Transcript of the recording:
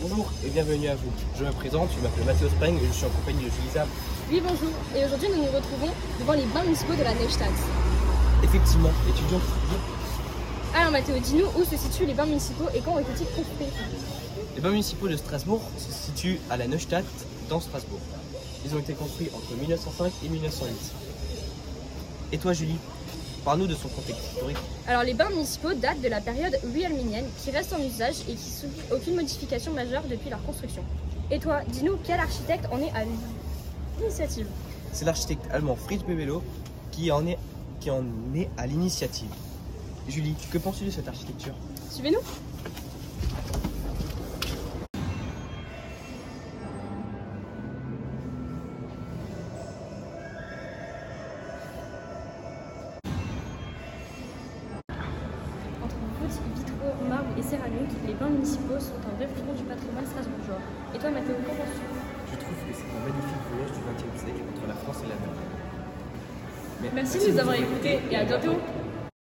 Bonjour et bienvenue à vous. Je me présente, je m'appelle Mathéo Spreng et je suis en compagnie de Julie Zab. Oui, bonjour. Et aujourd'hui, nous nous retrouvons devant les bains municipaux de la Neustadt. Effectivement, étudiants Alors Mathéo, dis-nous où se situent les bains municipaux et quand ont été construits Les bains municipaux de Strasbourg se situent à la Neustadt, dans Strasbourg. Ils ont été construits entre 1905 et 1908. Et toi Julie, parle-nous de son contexte historique. Alors les bains municipaux datent de la période wilhelminienne qui reste en usage et qui subit aucune modification majeure depuis leur construction. Et toi, dis-nous quel architecte en est à l'initiative C'est l'architecte allemand Fritz Bebelo qui en est, qui en est à l'initiative. Julie, que penses-tu de cette architecture? Suivez-nous Voûtes, vitraux, marbre et céramique, les bains municipaux sont un vrai fleuron du patrimoine strasbourgeois. Et toi Mathéo, qu'en penses-tu Je trouve que c'est un magnifique voyage du XXe siècle entre la France et l'Allemagne. Merci de nous avoir écoutés et à bientôt